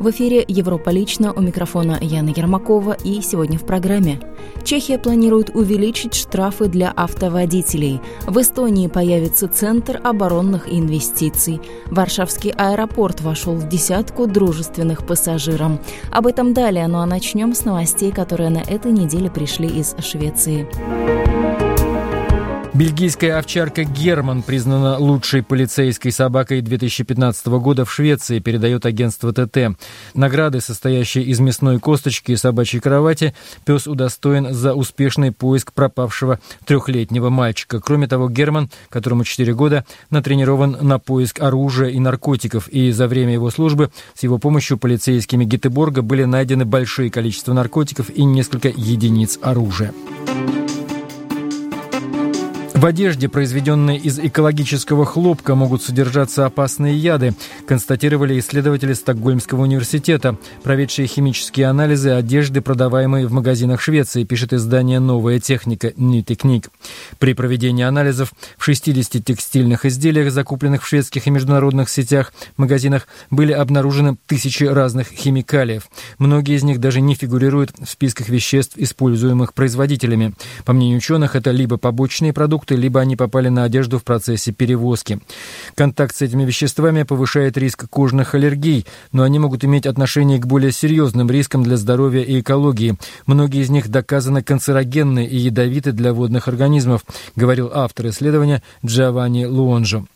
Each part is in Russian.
В эфире «Европа лично» у микрофона Яна Ермакова и сегодня в программе. Чехия планирует увеличить штрафы для автоводителей. В Эстонии появится Центр оборонных инвестиций. Варшавский аэропорт вошел в десятку дружественных пассажирам. Об этом далее, ну а начнем с новостей, которые на этой неделе пришли из Швеции. Бельгийская овчарка Герман признана лучшей полицейской собакой 2015 года в Швеции, передает агентство ТТ. Награды, состоящие из мясной косточки и собачьей кровати, пес удостоен за успешный поиск пропавшего трехлетнего мальчика. Кроме того, Герман, которому 4 года, натренирован на поиск оружия и наркотиков, и за время его службы с его помощью полицейскими Гетеборга были найдены большое количество наркотиков и несколько единиц оружия. В одежде, произведенной из экологического хлопка, могут содержаться опасные яды, констатировали исследователи Стокгольмского университета, проведшие химические анализы одежды, продаваемой в магазинах Швеции, пишет издание «Новая техника» Technique. При проведении анализов в 60 текстильных изделиях, закупленных в шведских и международных сетях, магазинах, были обнаружены тысячи разных химикалиев. Многие из них даже не фигурируют в списках веществ, используемых производителями. По мнению ученых, это либо побочные продукты, либо они попали на одежду в процессе перевозки. Контакт с этими веществами повышает риск кожных аллергий, но они могут иметь отношение к более серьезным рискам для здоровья и экологии. Многие из них доказано канцерогенны и ядовиты для водных организмов, говорил автор исследования Джованни Луонжо.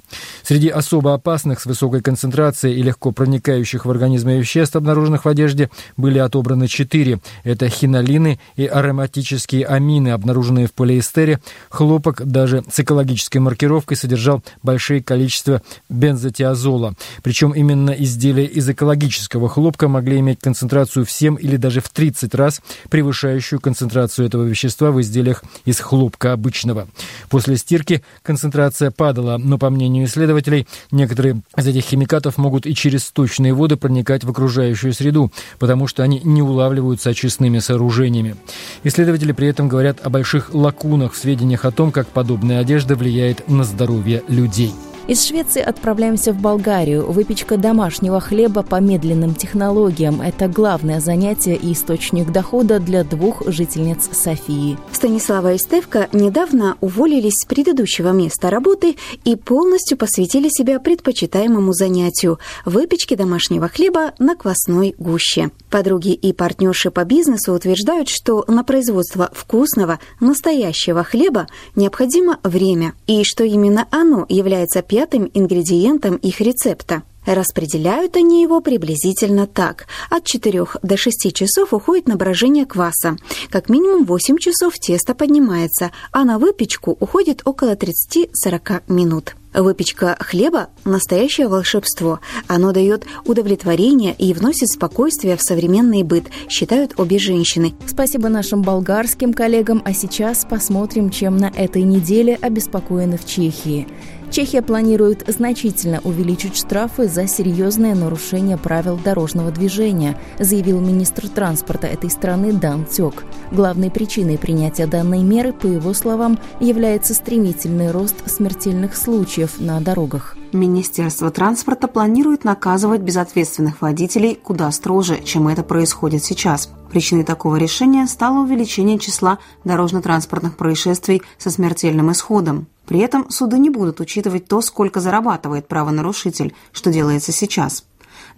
Среди особо опасных с высокой концентрацией и легко проникающих в организм веществ, обнаруженных в одежде, были отобраны четыре. Это хинолины и ароматические амины, обнаруженные в полиэстере. Хлопок даже с экологической маркировкой содержал большие количества бензотиазола. Причем именно изделия из экологического хлопка могли иметь концентрацию в 7 или даже в 30 раз превышающую концентрацию этого вещества в изделиях из хлопка обычного. После стирки концентрация падала, но по мнению исследователей, некоторые из этих химикатов могут и через сточные воды проникать в окружающую среду, потому что они не улавливаются очистными сооружениями. Исследователи при этом говорят о больших лакунах в сведениях о том, как подобная одежда влияет на здоровье людей. Из Швеции отправляемся в Болгарию. Выпечка домашнего хлеба по медленным технологиям – это главное занятие и источник дохода для двух жительниц Софии. Станислава и Стевка недавно уволились с предыдущего места работы и полностью посвятили себя предпочитаемому занятию – выпечке домашнего хлеба на квасной гуще. Подруги и партнерши по бизнесу утверждают, что на производство вкусного, настоящего хлеба необходимо время, и что именно оно является пятым ингредиентом их рецепта. Распределяют они его приблизительно так. От 4 до 6 часов уходит на брожение кваса. Как минимум 8 часов тесто поднимается, а на выпечку уходит около 30-40 минут. Выпечка хлеба – настоящее волшебство. Оно дает удовлетворение и вносит спокойствие в современный быт, считают обе женщины. Спасибо нашим болгарским коллегам, а сейчас посмотрим, чем на этой неделе обеспокоены в Чехии. Чехия планирует значительно увеличить штрафы за серьезное нарушение правил дорожного движения, заявил министр транспорта этой страны Дан Тёк. Главной причиной принятия данной меры, по его словам, является стремительный рост смертельных случаев на дорогах. Министерство транспорта планирует наказывать безответственных водителей куда строже, чем это происходит сейчас. Причиной такого решения стало увеличение числа дорожно-транспортных происшествий со смертельным исходом. При этом суды не будут учитывать то, сколько зарабатывает правонарушитель, что делается сейчас.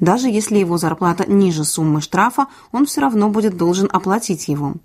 Даже если его зарплата ниже суммы штрафа, он все равно будет должен оплатить его.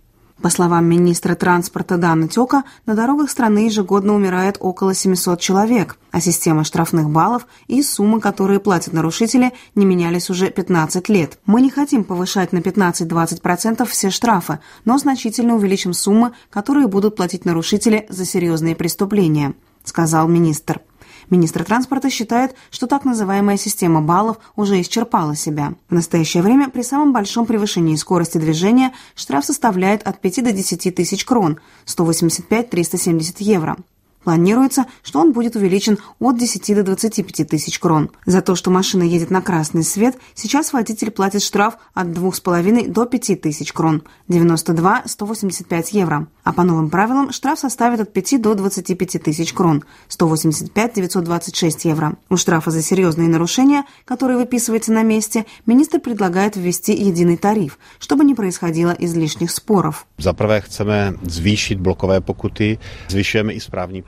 По словам министра транспорта Дана Тёка, на дорогах страны ежегодно умирает около 700 человек, а система штрафных баллов и суммы, которые платят нарушители, не менялись уже 15 лет. Мы не хотим повышать на 15-20% все штрафы, но значительно увеличим суммы, которые будут платить нарушители за серьезные преступления, сказал министр. Министр транспорта считает, что так называемая система баллов уже исчерпала себя. В настоящее время при самом большом превышении скорости движения штраф составляет от 5 до 10 тысяч крон, 185-370 евро. Планируется, что он будет увеличен от 10 до 25 тысяч крон. За то, что машина едет на красный свет, сейчас водитель платит штраф от 2,5 до 5 тысяч крон, 92-185 евро. А по новым правилам штраф составит от 5 до 25 тысяч крон, 185-926 евро. У штрафа за серьезные нарушения, которые выписываются на месте, министр предлагает ввести единый тариф, чтобы не происходило излишних споров. За chceme zvýšit blokové pokuty, zvyšujeme i správní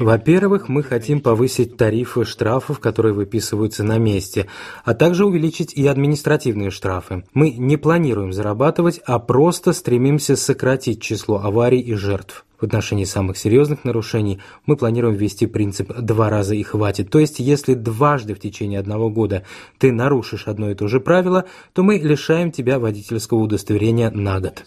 во-первых, мы хотим повысить тарифы штрафов, которые выписываются на месте, а также увеличить и административные штрафы. Мы не планируем зарабатывать, а просто стремимся сократить число аварий и жертв. В отношении самых серьезных нарушений мы планируем ввести принцип «два раза и хватит». То есть, если дважды в течение одного года ты нарушишь одно и то же правило, то мы лишаем тебя водительского удостоверения на год.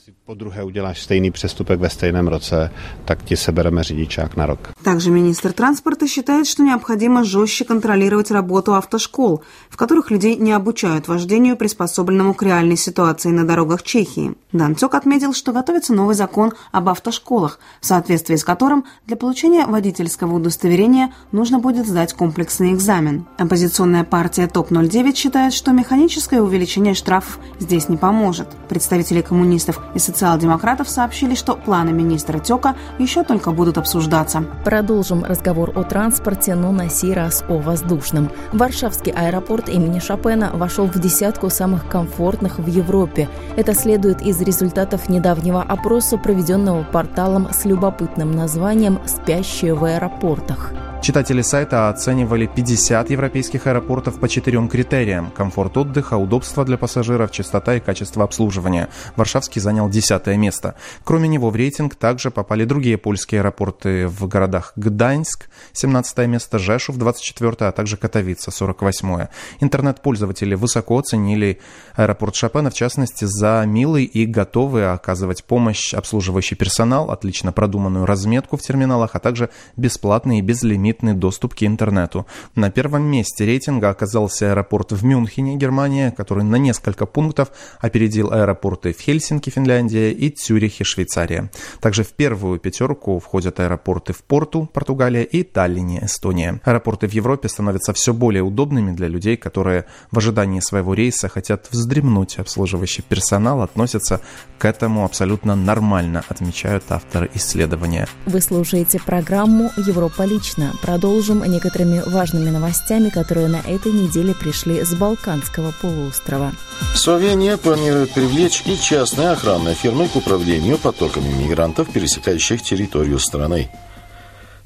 Также министр транспорта считает, что необходимо жестче контролировать работу автошкол, в которых людей не обучают вождению, приспособленному к реальной ситуации на дорогах Чехии. Данцок отметил, что готовится новый закон об автошколах, в соответствии с которым для получения водительского удостоверения нужно будет сдать комплексный экзамен. Оппозиционная партия ТОП-09 считает, что механическое увеличение штрафов здесь не поможет. Представители коммунистов и социал-демократов сообщили, что планы министра Тёка еще только будут обсуждаться. Продолжим разговор о транспорте, но на сей раз о воздушном. Варшавский аэропорт имени Шопена вошел в десятку самых комфортных в Европе. Это следует из результатов недавнего опроса, проведенного порталом с любопытным названием «Спящие в аэропортах». Читатели сайта оценивали 50 европейских аэропортов по четырем критериям – комфорт отдыха, удобство для пассажиров, частота и качество обслуживания. Варшавский занял десятое место. Кроме него в рейтинг также попали другие польские аэропорты в городах Гданьск – 17 место, Жешув – 24 а также Катовица – 48 Интернет-пользователи высоко оценили аэропорт Шопена, в частности, за милый и готовый оказывать помощь обслуживающий персонал, отлично продуманную разметку в терминалах, а также бесплатный и безлимитный безлимитный доступ к интернету. На первом месте рейтинга оказался аэропорт в Мюнхене, Германия, который на несколько пунктов опередил аэропорты в Хельсинки, Финляндия и Цюрихе, Швейцария. Также в первую пятерку входят аэропорты в Порту, Португалия и Таллине, Эстония. Аэропорты в Европе становятся все более удобными для людей, которые в ожидании своего рейса хотят вздремнуть. Обслуживающий персонал относится к этому абсолютно нормально, отмечают авторы исследования. Вы слушаете программу «Европа лично». Продолжим некоторыми важными новостями, которые на этой неделе пришли с Балканского полуострова. Словения планирует привлечь и частные охранные фирмы к управлению потоками мигрантов, пересекающих территорию страны.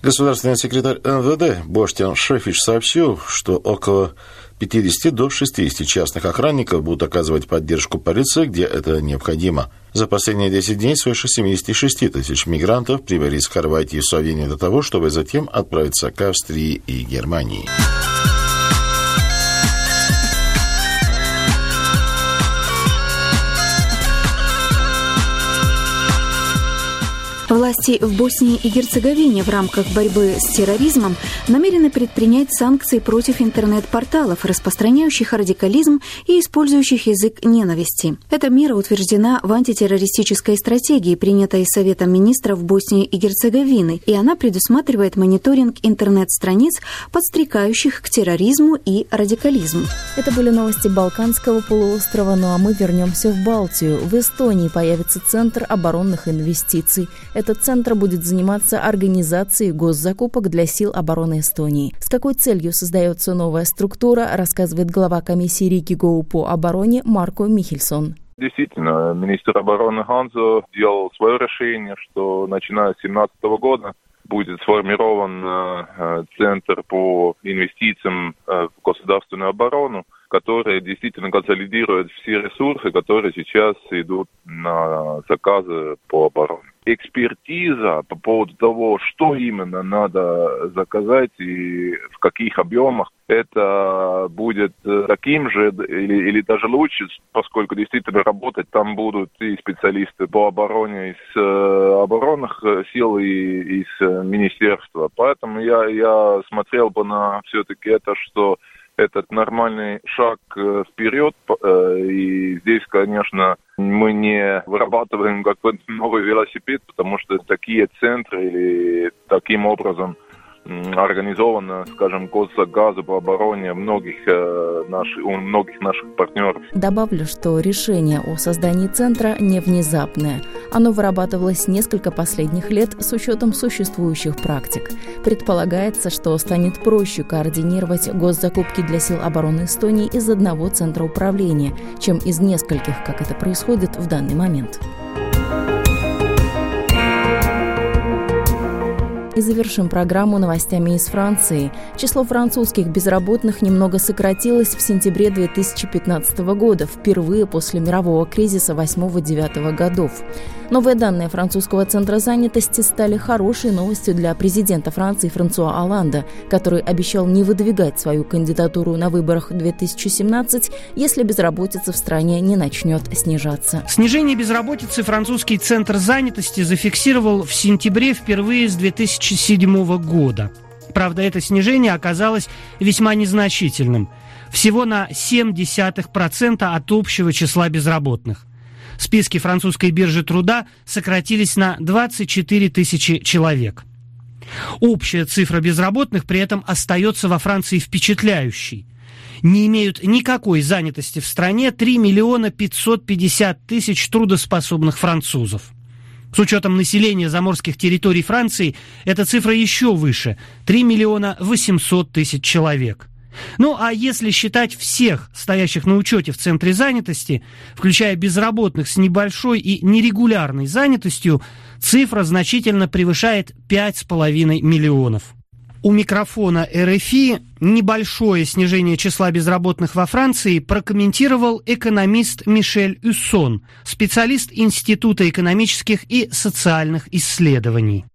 Государственный секретарь МВД Боштян Шефич сообщил, что около 50 до 60 частных охранников будут оказывать поддержку полиции, где это необходимо. За последние 10 дней свыше 76 тысяч мигрантов прибыли из Хорватии и Словении для того, чтобы затем отправиться к Австрии и Германии. Власти в Боснии и Герцеговине в рамках борьбы с терроризмом намерены предпринять санкции против интернет-порталов, распространяющих радикализм и использующих язык ненависти. Эта мера утверждена в антитеррористической стратегии, принятой Советом министров Боснии и Герцеговины, и она предусматривает мониторинг интернет-страниц, подстрекающих к терроризму и радикализму. Это были новости Балканского полуострова, ну а мы вернемся в Балтию. В Эстонии появится Центр оборонных инвестиций. Этот центр будет заниматься организацией госзакупок для сил обороны Эстонии. С какой целью создается новая структура, рассказывает глава комиссии Рики Гоу по обороне Марко Михельсон. Действительно, министр обороны Ханзо сделал свое решение, что начиная с 2017 года будет сформирован э, центр по инвестициям э, в государственную оборону, который действительно консолидирует все ресурсы, которые сейчас идут на заказы по обороне. Экспертиза по поводу того, что именно надо заказать и в каких объемах, это будет э, таким же или, или даже лучше, поскольку действительно работать там будут и специалисты по обороне из э, оборонных сил и из министерства. Поэтому я, я смотрел бы на все-таки это, что этот нормальный шаг э, вперед. Э, и здесь, конечно, мы не вырабатываем какой-то новый велосипед, потому что такие центры или таким образом организовано, скажем, госзаказы по обороне многих, э, наших, у многих наших партнеров. Добавлю, что решение о создании центра не внезапное. Оно вырабатывалось несколько последних лет с учетом существующих практик. Предполагается, что станет проще координировать госзакупки для сил обороны Эстонии из одного центра управления, чем из нескольких, как это происходит в данный момент. И завершим программу новостями из Франции. Число французских безработных немного сократилось в сентябре 2015 года, впервые после мирового кризиса 8-9 годов. Новые данные французского центра занятости стали хорошей новостью для президента Франции Франсуа Оланда, который обещал не выдвигать свою кандидатуру на выборах 2017, если безработица в стране не начнет снижаться. Снижение безработицы французский центр занятости зафиксировал в сентябре впервые с 2007 года. Правда, это снижение оказалось весьма незначительным. Всего на 0,7% от общего числа безработных списки французской биржи труда сократились на 24 тысячи человек. Общая цифра безработных при этом остается во Франции впечатляющей. Не имеют никакой занятости в стране 3 миллиона 550 тысяч трудоспособных французов. С учетом населения заморских территорий Франции эта цифра еще выше – 3 миллиона 800 тысяч человек. Ну а если считать всех стоящих на учете в центре занятости, включая безработных с небольшой и нерегулярной занятостью, цифра значительно превышает 5,5 миллионов. У микрофона РФИ небольшое снижение числа безработных во Франции прокомментировал экономист Мишель Юссон, специалист Института экономических и социальных исследований.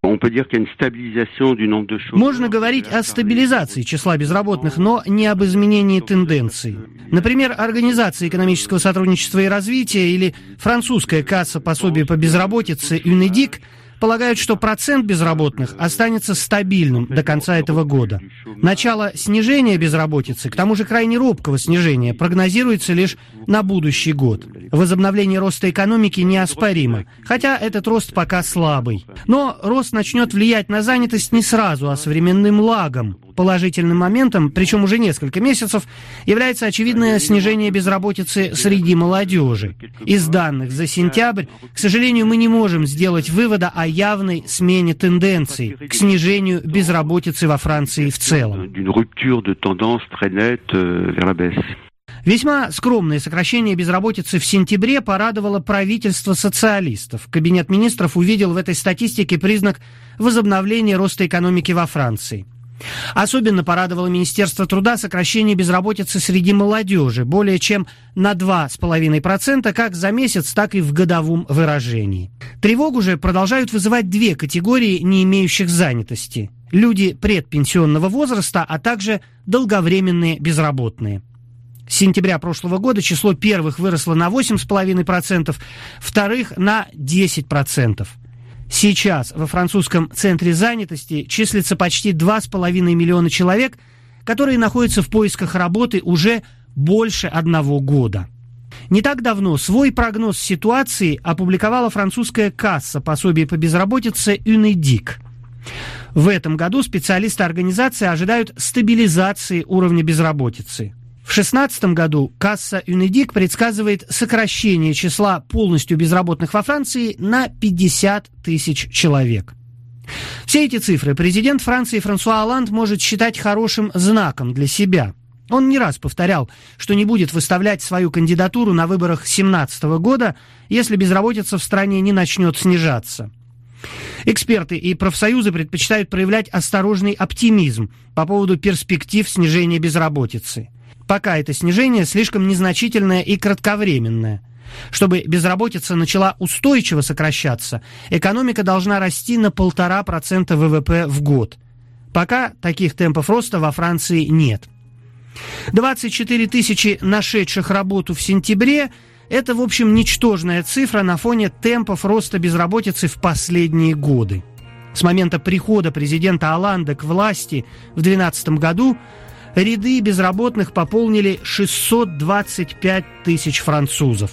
Можно говорить о стабилизации числа безработных, но не об изменении тенденции. Например, Организация экономического сотрудничества и развития или французская касса пособия по безработице ЮНЕДИК – полагают, что процент безработных останется стабильным до конца этого года. Начало снижения безработицы, к тому же крайне робкого снижения, прогнозируется лишь на будущий год. Возобновление роста экономики неоспоримо, хотя этот рост пока слабый. Но рост начнет влиять на занятость не сразу, а с временным лагом. Положительным моментом, причем уже несколько месяцев, является очевидное снижение безработицы среди молодежи. Из данных за сентябрь, к сожалению, мы не можем сделать вывода о явной смене тенденций к снижению безработицы во Франции в целом. Весьма скромное сокращение безработицы в сентябре порадовало правительство социалистов. Кабинет министров увидел в этой статистике признак возобновления роста экономики во Франции. Особенно порадовало Министерство труда сокращение безработицы среди молодежи более чем на 2,5% как за месяц, так и в годовом выражении. Тревогу же продолжают вызывать две категории не имеющих занятости. Люди предпенсионного возраста, а также долговременные безработные. С сентября прошлого года число первых выросло на 8,5%, вторых на 10%. Сейчас во французском центре занятости числится почти 2,5 миллиона человек, которые находятся в поисках работы уже больше одного года. Не так давно свой прогноз ситуации опубликовала французская касса пособия по безработице «Юнедик». В этом году специалисты организации ожидают стабилизации уровня безработицы – в 2016 году касса Юнедик предсказывает сокращение числа полностью безработных во Франции на 50 тысяч человек. Все эти цифры президент Франции Франсуа Оланд может считать хорошим знаком для себя. Он не раз повторял, что не будет выставлять свою кандидатуру на выборах 2017 года, если безработица в стране не начнет снижаться. Эксперты и профсоюзы предпочитают проявлять осторожный оптимизм по поводу перспектив снижения безработицы. Пока это снижение слишком незначительное и кратковременное. Чтобы безработица начала устойчиво сокращаться, экономика должна расти на полтора процента ВВП в год. Пока таких темпов роста во Франции нет. 24 тысячи нашедших работу в сентябре – это, в общем, ничтожная цифра на фоне темпов роста безработицы в последние годы. С момента прихода президента Оланда к власти в 2012 году ряды безработных пополнили 625 тысяч французов.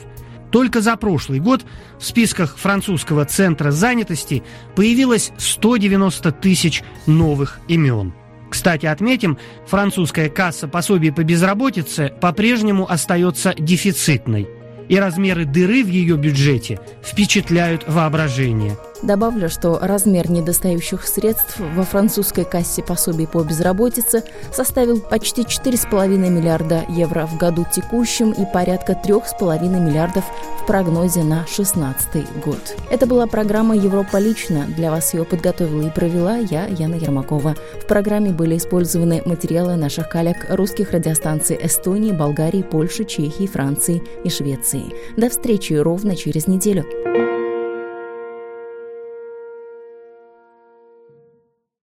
Только за прошлый год в списках французского центра занятости появилось 190 тысяч новых имен. Кстати, отметим, французская касса пособий по безработице по-прежнему остается дефицитной – и размеры дыры в ее бюджете впечатляют воображение. Добавлю, что размер недостающих средств во французской кассе пособий по безработице составил почти 4,5 миллиарда евро в году текущем и порядка 3,5 миллиардов в прогнозе на 2016 год. Это была программа «Европа лично». Для вас ее подготовила и провела я, Яна Ермакова. В программе были использованы материалы наших коллег русских радиостанций Эстонии, Болгарии, Польши, Чехии, Франции и Швеции. До встречи ровно через неделю.